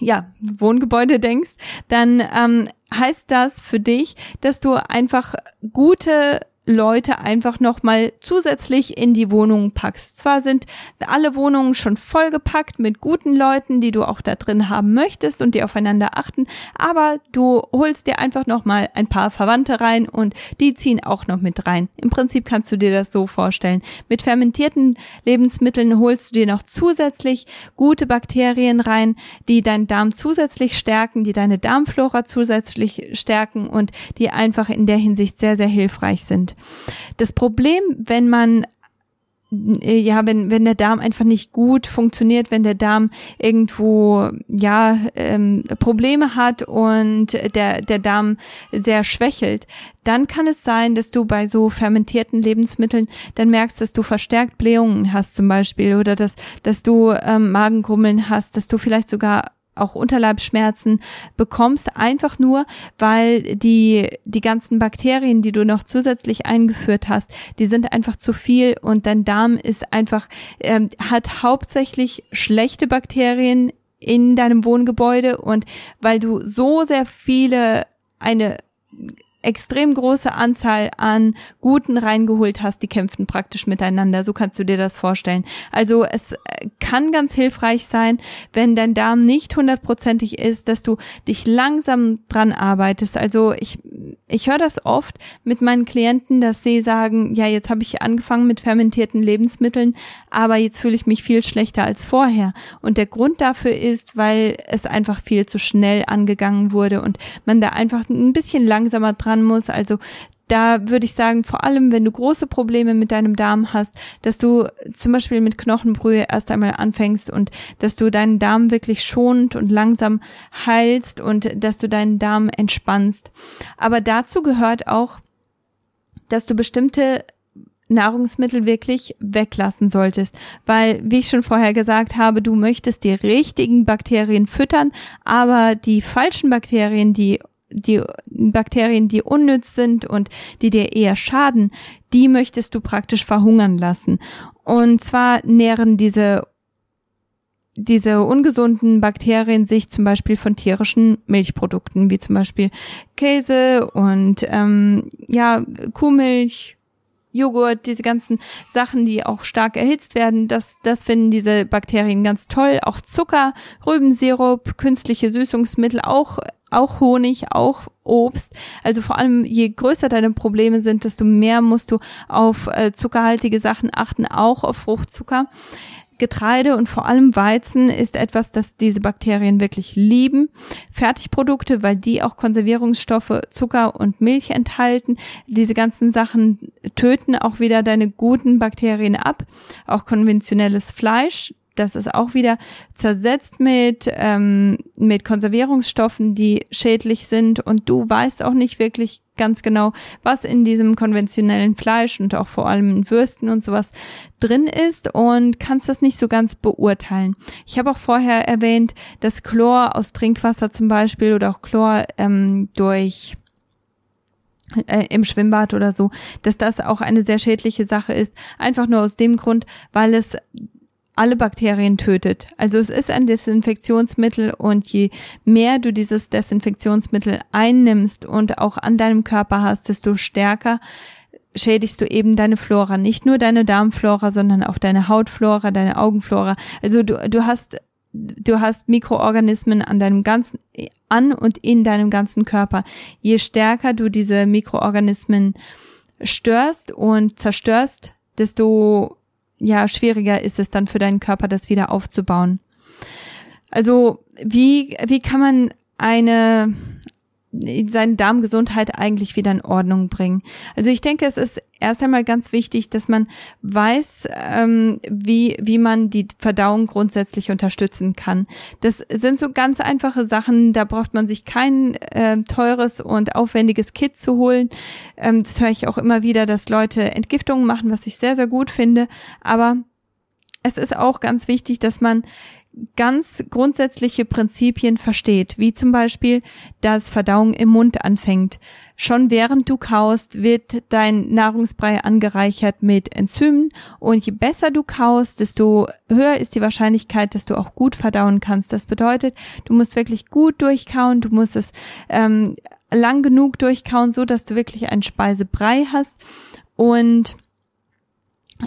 ja, Wohngebäude denkst, dann ähm, heißt das für dich, dass du einfach gute Leute einfach nochmal zusätzlich in die Wohnung packst. Zwar sind alle Wohnungen schon vollgepackt mit guten Leuten, die du auch da drin haben möchtest und die aufeinander achten, aber du holst dir einfach nochmal ein paar Verwandte rein und die ziehen auch noch mit rein. Im Prinzip kannst du dir das so vorstellen. Mit fermentierten Lebensmitteln holst du dir noch zusätzlich gute Bakterien rein, die deinen Darm zusätzlich stärken, die deine Darmflora zusätzlich stärken und die einfach in der Hinsicht sehr, sehr hilfreich sind. Das Problem, wenn man äh, ja, wenn, wenn der Darm einfach nicht gut funktioniert, wenn der Darm irgendwo, ja, ähm, Probleme hat und der, der Darm sehr schwächelt, dann kann es sein, dass du bei so fermentierten Lebensmitteln dann merkst, dass du verstärkt Blähungen hast zum Beispiel oder dass, dass du ähm, Magengrummeln hast, dass du vielleicht sogar auch Unterleibsschmerzen bekommst, einfach nur, weil die, die ganzen Bakterien, die du noch zusätzlich eingeführt hast, die sind einfach zu viel und dein Darm ist einfach, ähm, hat hauptsächlich schlechte Bakterien in deinem Wohngebäude und weil du so sehr viele eine extrem große Anzahl an Guten reingeholt hast, die kämpfen praktisch miteinander. So kannst du dir das vorstellen. Also es äh, kann ganz hilfreich sein, wenn dein Darm nicht hundertprozentig ist, dass du dich langsam dran arbeitest. Also ich ich höre das oft mit meinen Klienten, dass sie sagen, ja, jetzt habe ich angefangen mit fermentierten Lebensmitteln, aber jetzt fühle ich mich viel schlechter als vorher. Und der Grund dafür ist, weil es einfach viel zu schnell angegangen wurde und man da einfach ein bisschen langsamer dran muss. Also da würde ich sagen, vor allem wenn du große Probleme mit deinem Darm hast, dass du zum Beispiel mit Knochenbrühe erst einmal anfängst und dass du deinen Darm wirklich schonend und langsam heilst und dass du deinen Darm entspannst. Aber dazu gehört auch, dass du bestimmte Nahrungsmittel wirklich weglassen solltest, weil, wie ich schon vorher gesagt habe, du möchtest die richtigen Bakterien füttern, aber die falschen Bakterien, die die Bakterien, die unnütz sind und die dir eher schaden, die möchtest du praktisch verhungern lassen. Und zwar nähren diese diese ungesunden Bakterien sich zum Beispiel von tierischen Milchprodukten, wie zum Beispiel Käse und ähm, ja Kuhmilch, Joghurt, diese ganzen Sachen, die auch stark erhitzt werden, das, das finden diese Bakterien ganz toll. Auch Zucker, Rübensirup, künstliche Süßungsmittel, auch auch Honig, auch Obst. Also vor allem, je größer deine Probleme sind, desto mehr musst du auf äh, zuckerhaltige Sachen achten, auch auf Fruchtzucker. Getreide und vor allem Weizen ist etwas, das diese Bakterien wirklich lieben. Fertigprodukte, weil die auch Konservierungsstoffe, Zucker und Milch enthalten. Diese ganzen Sachen töten auch wieder deine guten Bakterien ab. Auch konventionelles Fleisch, das ist auch wieder zersetzt mit, ähm, mit Konservierungsstoffen, die schädlich sind und du weißt auch nicht wirklich ganz genau, was in diesem konventionellen Fleisch und auch vor allem in Würsten und sowas drin ist und kannst das nicht so ganz beurteilen. Ich habe auch vorher erwähnt, dass Chlor aus Trinkwasser zum Beispiel oder auch Chlor ähm, durch äh, im Schwimmbad oder so, dass das auch eine sehr schädliche Sache ist. Einfach nur aus dem Grund, weil es alle Bakterien tötet. Also es ist ein Desinfektionsmittel und je mehr du dieses Desinfektionsmittel einnimmst und auch an deinem Körper hast, desto stärker schädigst du eben deine Flora, nicht nur deine Darmflora, sondern auch deine Hautflora, deine Augenflora. Also du, du hast du hast Mikroorganismen an deinem ganzen an und in deinem ganzen Körper. Je stärker du diese Mikroorganismen störst und zerstörst, desto ja, schwieriger ist es dann für deinen Körper, das wieder aufzubauen. Also, wie, wie kann man eine, seine Darmgesundheit eigentlich wieder in Ordnung bringen. Also ich denke, es ist erst einmal ganz wichtig, dass man weiß, ähm, wie, wie man die Verdauung grundsätzlich unterstützen kann. Das sind so ganz einfache Sachen, da braucht man sich kein äh, teures und aufwendiges Kit zu holen. Ähm, das höre ich auch immer wieder, dass Leute Entgiftungen machen, was ich sehr, sehr gut finde. Aber es ist auch ganz wichtig, dass man ganz grundsätzliche Prinzipien versteht, wie zum Beispiel, dass Verdauung im Mund anfängt. Schon während du kaust, wird dein Nahrungsbrei angereichert mit Enzymen und je besser du kaust, desto höher ist die Wahrscheinlichkeit, dass du auch gut verdauen kannst. Das bedeutet, du musst wirklich gut durchkauen, du musst es ähm, lang genug durchkauen, so dass du wirklich einen Speisebrei hast und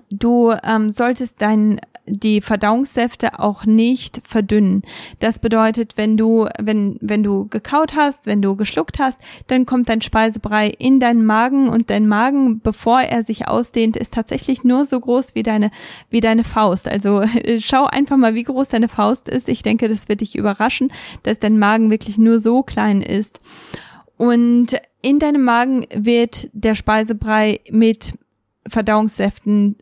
du ähm, solltest deinen die Verdauungssäfte auch nicht verdünnen. Das bedeutet, wenn du, wenn, wenn du gekaut hast, wenn du geschluckt hast, dann kommt dein Speisebrei in deinen Magen und dein Magen, bevor er sich ausdehnt, ist tatsächlich nur so groß wie deine, wie deine Faust. Also schau einfach mal, wie groß deine Faust ist. Ich denke, das wird dich überraschen, dass dein Magen wirklich nur so klein ist. Und in deinem Magen wird der Speisebrei mit Verdauungssäften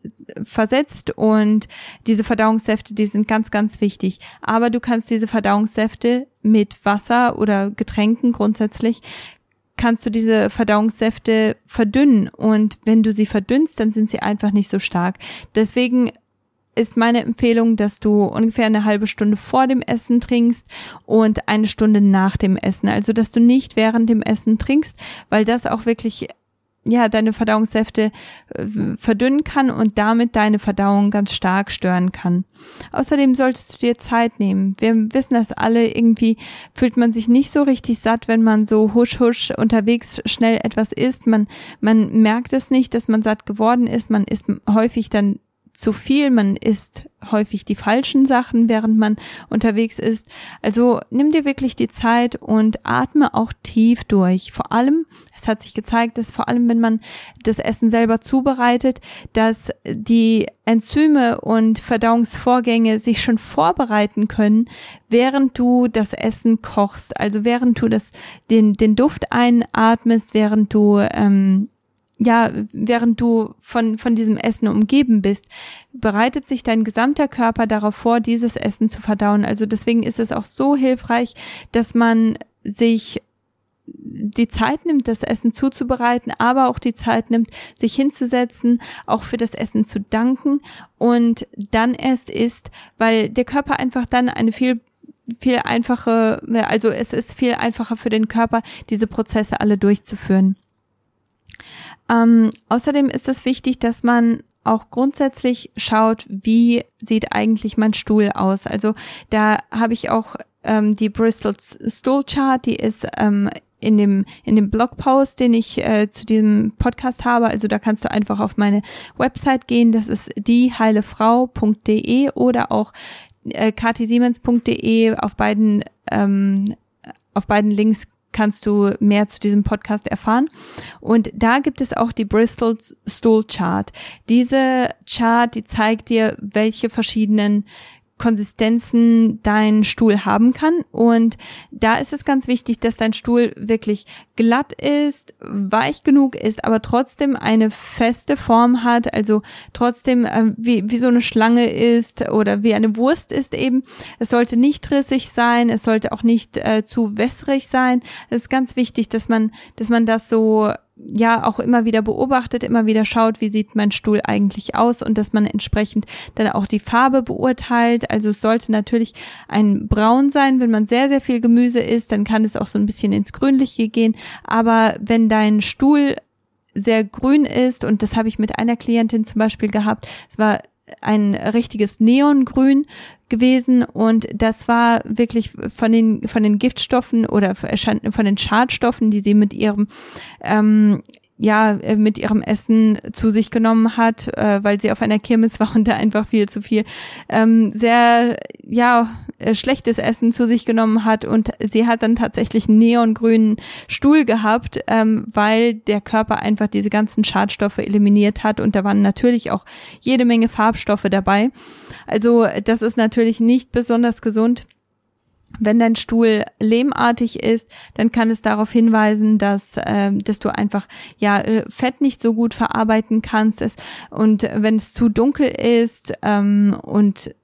versetzt und diese Verdauungssäfte, die sind ganz, ganz wichtig. Aber du kannst diese Verdauungssäfte mit Wasser oder Getränken grundsätzlich kannst du diese Verdauungssäfte verdünnen und wenn du sie verdünnst, dann sind sie einfach nicht so stark. Deswegen ist meine Empfehlung, dass du ungefähr eine halbe Stunde vor dem Essen trinkst und eine Stunde nach dem Essen. Also, dass du nicht während dem Essen trinkst, weil das auch wirklich ja, deine Verdauungssäfte äh, verdünnen kann und damit deine Verdauung ganz stark stören kann. Außerdem solltest du dir Zeit nehmen. Wir wissen das alle, irgendwie fühlt man sich nicht so richtig satt, wenn man so husch husch unterwegs schnell etwas isst. Man, man merkt es nicht, dass man satt geworden ist. Man isst häufig dann zu viel, man isst häufig die falschen Sachen, während man unterwegs ist. Also nimm dir wirklich die Zeit und atme auch tief durch. Vor allem, es hat sich gezeigt, dass vor allem, wenn man das Essen selber zubereitet, dass die Enzyme und Verdauungsvorgänge sich schon vorbereiten können, während du das Essen kochst. Also während du das, den, den Duft einatmest, während du ähm, ja, während du von, von diesem Essen umgeben bist, bereitet sich dein gesamter Körper darauf vor, dieses Essen zu verdauen. Also deswegen ist es auch so hilfreich, dass man sich die Zeit nimmt, das Essen zuzubereiten, aber auch die Zeit nimmt, sich hinzusetzen, auch für das Essen zu danken und dann erst isst, weil der Körper einfach dann eine viel viel einfache, also es ist viel einfacher für den Körper, diese Prozesse alle durchzuführen. Ähm, außerdem ist es wichtig, dass man auch grundsätzlich schaut, wie sieht eigentlich mein Stuhl aus. Also da habe ich auch ähm, die Bristol Stool Chart, die ist ähm, in dem in dem Blogpost, den ich äh, zu diesem Podcast habe. Also da kannst du einfach auf meine Website gehen. Das ist dieheilefrau.de oder auch äh, katisiemens.de. Auf beiden ähm, auf beiden Links kannst du mehr zu diesem Podcast erfahren. Und da gibt es auch die Bristol Stool Chart. Diese Chart, die zeigt dir, welche verschiedenen Konsistenzen dein Stuhl haben kann. Und da ist es ganz wichtig, dass dein Stuhl wirklich glatt ist, weich genug ist, aber trotzdem eine feste Form hat, also trotzdem äh, wie, wie so eine Schlange ist oder wie eine Wurst ist eben. Es sollte nicht rissig sein, es sollte auch nicht äh, zu wässrig sein. Es ist ganz wichtig, dass man, dass man das so ja auch immer wieder beobachtet, immer wieder schaut, wie sieht mein Stuhl eigentlich aus und dass man entsprechend dann auch die Farbe beurteilt. Also es sollte natürlich ein Braun sein. Wenn man sehr, sehr viel Gemüse isst, dann kann es auch so ein bisschen ins Grünliche gehen. Aber wenn dein Stuhl sehr grün ist, und das habe ich mit einer Klientin zum Beispiel gehabt, es war ein richtiges Neongrün gewesen und das war wirklich von den von den Giftstoffen oder von den Schadstoffen, die sie mit ihrem ähm, ja äh, mit ihrem Essen zu sich genommen hat, äh, weil sie auf einer Kirmes war und da einfach viel zu viel ähm, sehr ja äh, schlechtes Essen zu sich genommen hat und sie hat dann tatsächlich einen neongrünen Stuhl gehabt, ähm, weil der Körper einfach diese ganzen Schadstoffe eliminiert hat und da waren natürlich auch jede Menge Farbstoffe dabei. Also das ist natürlich nicht besonders gesund. Wenn dein Stuhl lehmartig ist, dann kann es darauf hinweisen, dass, äh, dass du einfach ja äh, Fett nicht so gut verarbeiten kannst. Es, und wenn es zu dunkel ist ähm, und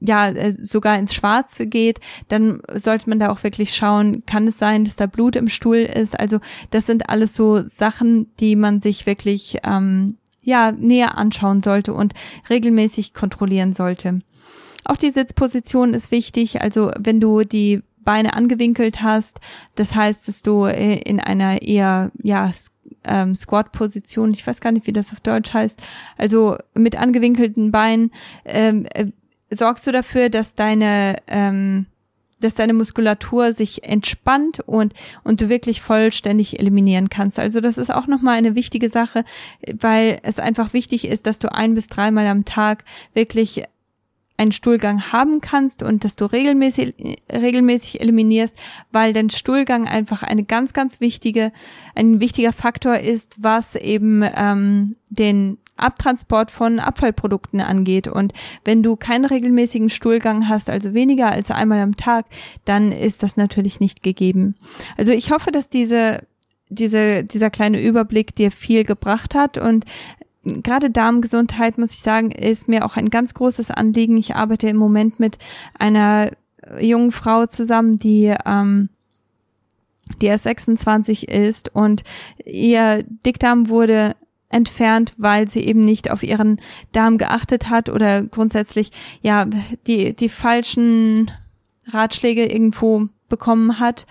ja äh, sogar ins Schwarze geht, dann sollte man da auch wirklich schauen, kann es sein, dass da Blut im Stuhl ist. Also das sind alles so Sachen, die man sich wirklich ähm, ja näher anschauen sollte und regelmäßig kontrollieren sollte. Auch die Sitzposition ist wichtig. Also wenn du die Beine angewinkelt hast, das heißt, dass du äh, in einer eher ja ähm, Squat-Position, ich weiß gar nicht, wie das auf Deutsch heißt, also mit angewinkelten Beinen ähm, äh, sorgst du dafür, dass deine ähm, dass deine Muskulatur sich entspannt und, und du wirklich vollständig eliminieren kannst. Also das ist auch nochmal eine wichtige Sache, weil es einfach wichtig ist, dass du ein bis dreimal am Tag wirklich einen Stuhlgang haben kannst und dass du regelmäßig, regelmäßig eliminierst, weil dein Stuhlgang einfach eine ganz, ganz wichtige, ein wichtiger Faktor ist, was eben ähm, den Abtransport von Abfallprodukten angeht. Und wenn du keinen regelmäßigen Stuhlgang hast, also weniger als einmal am Tag, dann ist das natürlich nicht gegeben. Also ich hoffe, dass diese diese, dieser kleine Überblick dir viel gebracht hat und gerade Darmgesundheit, muss ich sagen, ist mir auch ein ganz großes Anliegen. Ich arbeite im Moment mit einer jungen Frau zusammen, die ähm, die erst 26 ist und ihr Dickdarm wurde entfernt, weil sie eben nicht auf ihren Darm geachtet hat oder grundsätzlich ja die die falschen Ratschläge irgendwo bekommen hat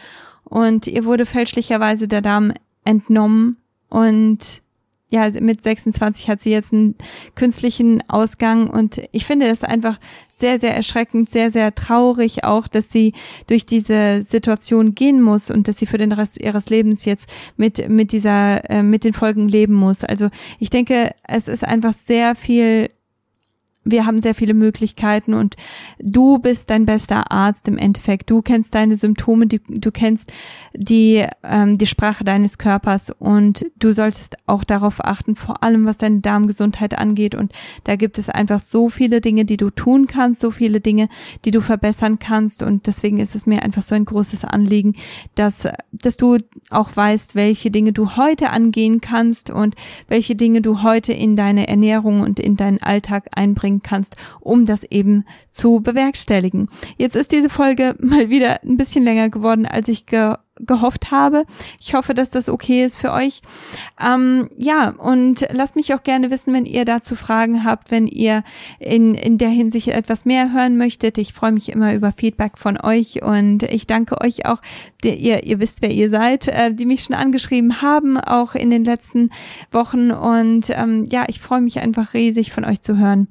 und ihr wurde fälschlicherweise der Darm entnommen und ja, mit 26 hat sie jetzt einen künstlichen Ausgang und ich finde das einfach sehr, sehr erschreckend, sehr, sehr traurig auch, dass sie durch diese Situation gehen muss und dass sie für den Rest ihres Lebens jetzt mit, mit dieser, äh, mit den Folgen leben muss. Also ich denke, es ist einfach sehr viel wir haben sehr viele Möglichkeiten und du bist dein bester Arzt im Endeffekt. Du kennst deine Symptome, die, du kennst die, ähm, die Sprache deines Körpers und du solltest auch darauf achten, vor allem was deine Darmgesundheit angeht. Und da gibt es einfach so viele Dinge, die du tun kannst, so viele Dinge, die du verbessern kannst. Und deswegen ist es mir einfach so ein großes Anliegen, dass, dass du auch weißt, welche Dinge du heute angehen kannst und welche Dinge du heute in deine Ernährung und in deinen Alltag einbringen kannst, um das eben zu bewerkstelligen. Jetzt ist diese Folge mal wieder ein bisschen länger geworden, als ich ge gehofft habe. Ich hoffe, dass das okay ist für euch. Ähm, ja, und lasst mich auch gerne wissen, wenn ihr dazu Fragen habt, wenn ihr in, in der Hinsicht etwas mehr hören möchtet. Ich freue mich immer über Feedback von euch und ich danke euch auch, die, ihr, ihr wisst, wer ihr seid, äh, die mich schon angeschrieben haben, auch in den letzten Wochen. Und ähm, ja, ich freue mich einfach riesig von euch zu hören.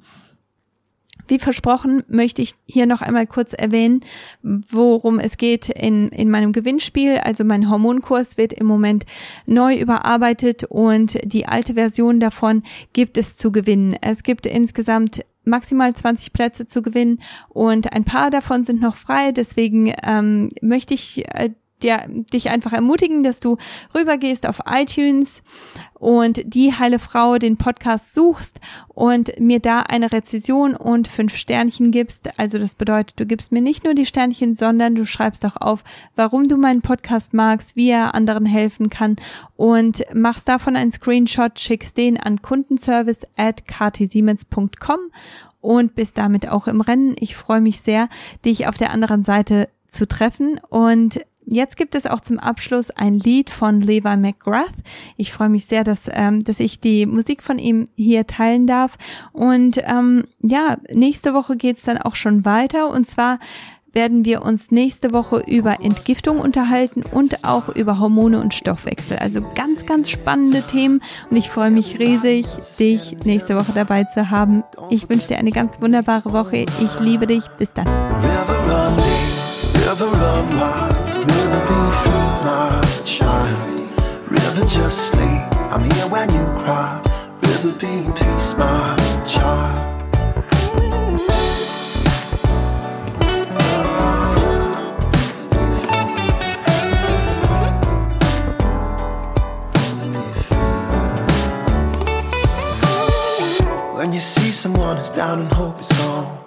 Wie versprochen möchte ich hier noch einmal kurz erwähnen, worum es geht in, in meinem Gewinnspiel. Also mein Hormonkurs wird im Moment neu überarbeitet und die alte Version davon gibt es zu gewinnen. Es gibt insgesamt maximal 20 Plätze zu gewinnen und ein paar davon sind noch frei. Deswegen ähm, möchte ich äh, dir, dich einfach ermutigen, dass du rübergehst auf iTunes und die heile Frau den Podcast suchst und mir da eine Rezession und fünf Sternchen gibst. Also das bedeutet, du gibst mir nicht nur die Sternchen, sondern du schreibst auch auf, warum du meinen Podcast magst, wie er anderen helfen kann und machst davon einen Screenshot, schickst den an kundenservice at ktsiemens.com und bist damit auch im Rennen. Ich freue mich sehr, dich auf der anderen Seite zu treffen und Jetzt gibt es auch zum Abschluss ein Lied von Levi McGrath. Ich freue mich sehr, dass, ähm, dass ich die Musik von ihm hier teilen darf. Und ähm, ja, nächste Woche geht's dann auch schon weiter. Und zwar werden wir uns nächste Woche über Entgiftung unterhalten und auch über Hormone und Stoffwechsel. Also ganz, ganz spannende Themen und ich freue mich riesig, dich nächste Woche dabei zu haben. Ich wünsche dir eine ganz wunderbare Woche. Ich liebe dich. Bis dann. River, be free, my child. River, just sleep. I'm here when you cry. River, be in peace, my child. When you see someone who's down and hope is gone,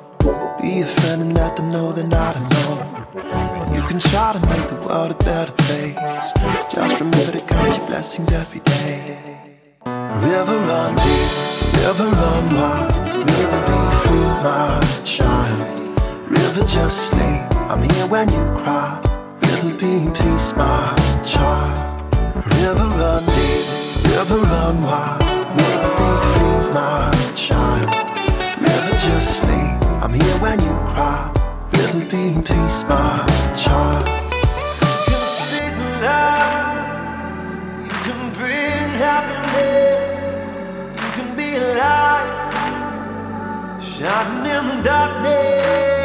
be a friend and let them know they're not alone. You can try to make the world a better place. Just remember to count your blessings every day. River run deep, river run wide, river be free, my child. River just sleep, I'm here when you cry. River be in peace, my child. River run deep, river run wide, river be free, my child. River just sleep, I'm here when you cry never be in peace, my child. You can speak love, you can bring happiness, you can be a light, shining in the darkness.